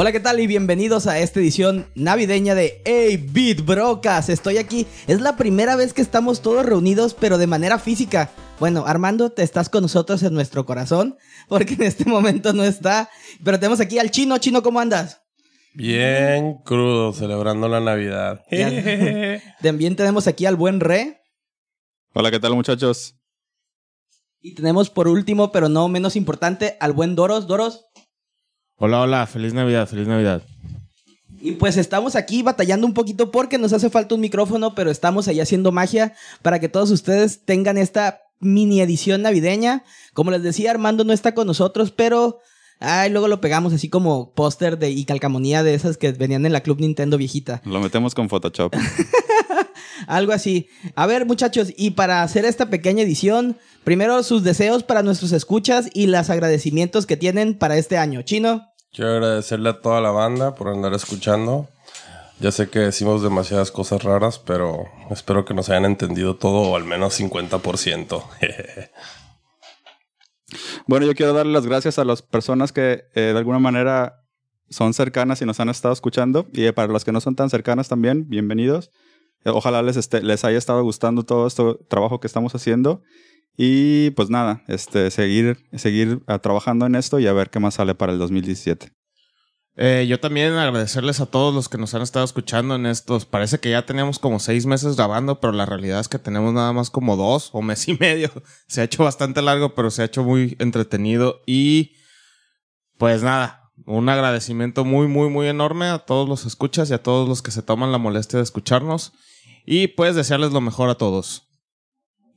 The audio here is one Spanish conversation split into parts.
Hola, ¿qué tal? Y bienvenidos a esta edición navideña de A-Beat Brocas. Estoy aquí. Es la primera vez que estamos todos reunidos, pero de manera física. Bueno, Armando, te estás con nosotros en nuestro corazón, porque en este momento no está. Pero tenemos aquí al chino. Chino, ¿cómo andas? Bien crudo, celebrando la Navidad. También tenemos aquí al buen Re. Hola, ¿qué tal muchachos? Y tenemos por último, pero no menos importante, al buen Doros. Doros. Hola, hola, feliz Navidad, feliz Navidad. Y pues estamos aquí batallando un poquito porque nos hace falta un micrófono, pero estamos ahí haciendo magia para que todos ustedes tengan esta mini edición navideña. Como les decía, Armando no está con nosotros, pero ay, luego lo pegamos así como póster de y calcamonía de esas que venían en la Club Nintendo viejita. Lo metemos con Photoshop. Algo así. A ver, muchachos, y para hacer esta pequeña edición, primero sus deseos para nuestros escuchas y los agradecimientos que tienen para este año. Chino. Quiero agradecerle a toda la banda por andar escuchando. Ya sé que decimos demasiadas cosas raras, pero espero que nos hayan entendido todo o al menos 50%. bueno, yo quiero darle las gracias a las personas que eh, de alguna manera son cercanas y nos han estado escuchando. Y eh, para las que no son tan cercanas también, bienvenidos. Eh, ojalá les, esté, les haya estado gustando todo este trabajo que estamos haciendo. Y pues nada, este, seguir, seguir uh, trabajando en esto y a ver qué más sale para el 2017. Eh, yo también agradecerles a todos los que nos han estado escuchando en estos. Parece que ya teníamos como seis meses grabando, pero la realidad es que tenemos nada más como dos o mes y medio. Se ha hecho bastante largo, pero se ha hecho muy entretenido. Y pues nada, un agradecimiento muy, muy, muy enorme a todos los escuchas y a todos los que se toman la molestia de escucharnos. Y pues desearles lo mejor a todos.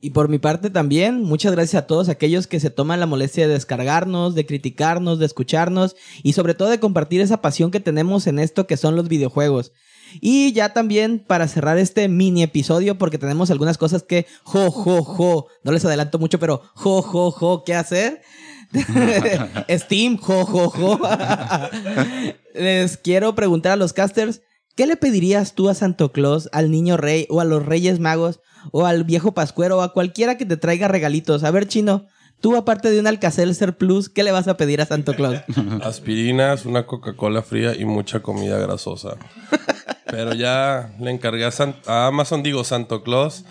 Y por mi parte también, muchas gracias a todos aquellos que se toman la molestia de descargarnos, de criticarnos, de escucharnos y sobre todo de compartir esa pasión que tenemos en esto que son los videojuegos. Y ya también para cerrar este mini episodio, porque tenemos algunas cosas que, jo, jo, jo, no les adelanto mucho, pero jo, jo, jo, ¿qué hacer? Steam, jo, jo, jo. les quiero preguntar a los casters, ¿qué le pedirías tú a Santo Claus, al niño rey o a los reyes magos o al viejo pascuero o a cualquiera que te traiga regalitos. A ver, chino, tú aparte de un Alcacelser Plus, ¿qué le vas a pedir a Santo Claus? Aspirinas, una Coca-Cola fría y mucha comida grasosa. Pero ya le encargué a, Amazon, digo Santo Claus,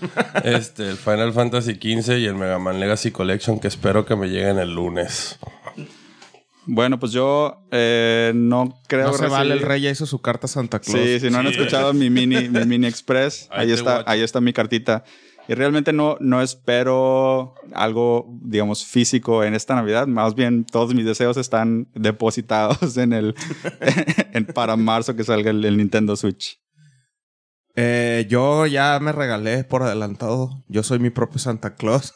este, el Final Fantasy XV y el Mega Man Legacy Collection que espero que me lleguen el lunes. Bueno, pues yo eh, no creo no se vale el rey ya hizo su carta Santa Claus. Sí, si no han escuchado mi mini, mi mini express, ahí, está, ahí está mi cartita. Y realmente no, no espero algo, digamos, físico en esta Navidad. Más bien, todos mis deseos están depositados en el, en, para marzo que salga el, Nintendo Switch. Eh, yo ya me regalé por adelantado. Yo soy mi propio Santa Claus.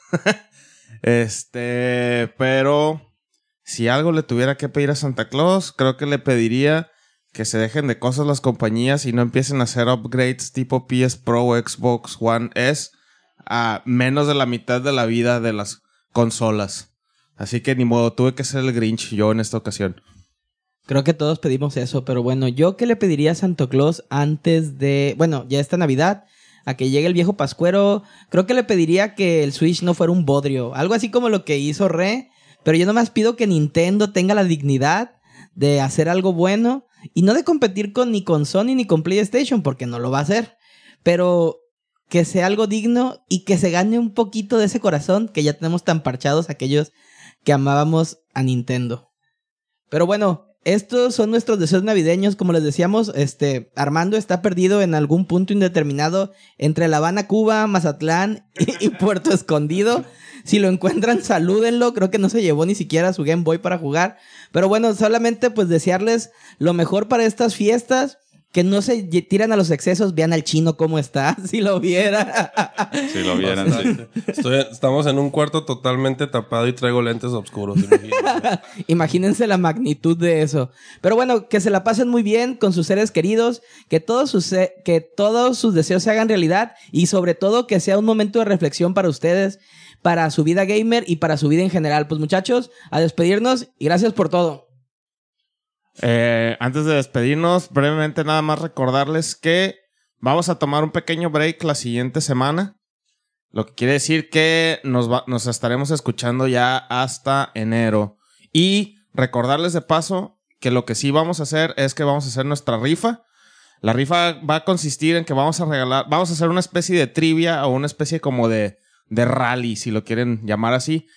este, pero si algo le tuviera que pedir a Santa Claus, creo que le pediría que se dejen de cosas las compañías y no empiecen a hacer upgrades tipo PS Pro Xbox One S a menos de la mitad de la vida de las consolas. Así que ni modo, tuve que ser el Grinch yo en esta ocasión. Creo que todos pedimos eso, pero bueno, yo qué le pediría a Santa Claus antes de, bueno, ya esta Navidad, a que llegue el viejo Pascuero, creo que le pediría que el Switch no fuera un bodrio, algo así como lo que hizo Re pero yo nomás pido que Nintendo tenga la dignidad de hacer algo bueno y no de competir con ni con Sony ni con PlayStation, porque no lo va a hacer. Pero que sea algo digno y que se gane un poquito de ese corazón que ya tenemos tan parchados aquellos que amábamos a Nintendo. Pero bueno, estos son nuestros deseos navideños, como les decíamos, este Armando está perdido en algún punto indeterminado entre La Habana, Cuba, Mazatlán y Puerto Escondido. Si lo encuentran, salúdenlo. Creo que no se llevó ni siquiera su Game Boy para jugar. Pero bueno, solamente pues desearles lo mejor para estas fiestas. Que no se tiran a los excesos, vean al chino cómo está, si lo vieran. si lo vieran, estamos en un cuarto totalmente tapado y traigo lentes oscuros. Imagínense. la magnitud de eso. Pero bueno, que se la pasen muy bien con sus seres queridos, que todos sus, que todos sus deseos se hagan realidad y sobre todo que sea un momento de reflexión para ustedes para su vida gamer y para su vida en general. Pues muchachos, a despedirnos y gracias por todo. Eh, antes de despedirnos, brevemente nada más recordarles que vamos a tomar un pequeño break la siguiente semana. Lo que quiere decir que nos, nos estaremos escuchando ya hasta enero. Y recordarles de paso que lo que sí vamos a hacer es que vamos a hacer nuestra rifa. La rifa va a consistir en que vamos a regalar, vamos a hacer una especie de trivia o una especie como de, de rally, si lo quieren llamar así,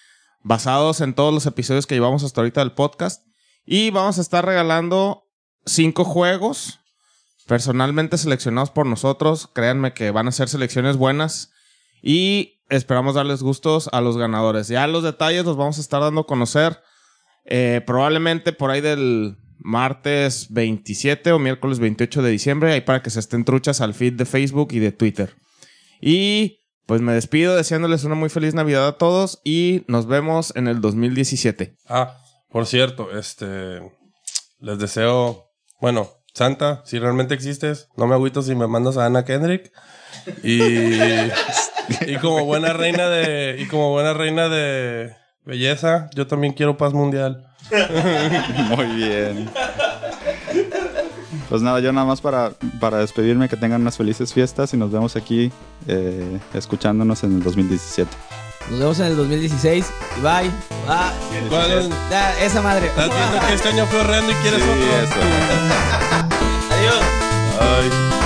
basados en todos los episodios que llevamos hasta ahorita del podcast. Y vamos a estar regalando cinco juegos personalmente seleccionados por nosotros. Créanme que van a ser selecciones buenas. Y esperamos darles gustos a los ganadores. Ya los detalles los vamos a estar dando a conocer eh, probablemente por ahí del martes 27 o miércoles 28 de diciembre, ahí para que se estén truchas al feed de Facebook y de Twitter. Y pues me despido deseándoles una muy feliz Navidad a todos y nos vemos en el 2017. Ah, por cierto, este. Les deseo. Bueno, Santa, si realmente existes, no me agüito si me mandas a Ana Kendrick. Y. y como buena reina de. Y como buena reina de belleza, yo también quiero paz mundial. Muy bien. Pues nada, yo nada más para, para despedirme, que tengan unas felices fiestas y nos vemos aquí eh, escuchándonos en el 2017. Nos vemos en el 2016. Y bye. Bye. ¿Cuál? Ah, esa madre. Estás viendo que este año fue horrendo y quieres sí, otro. Adiós. Ay.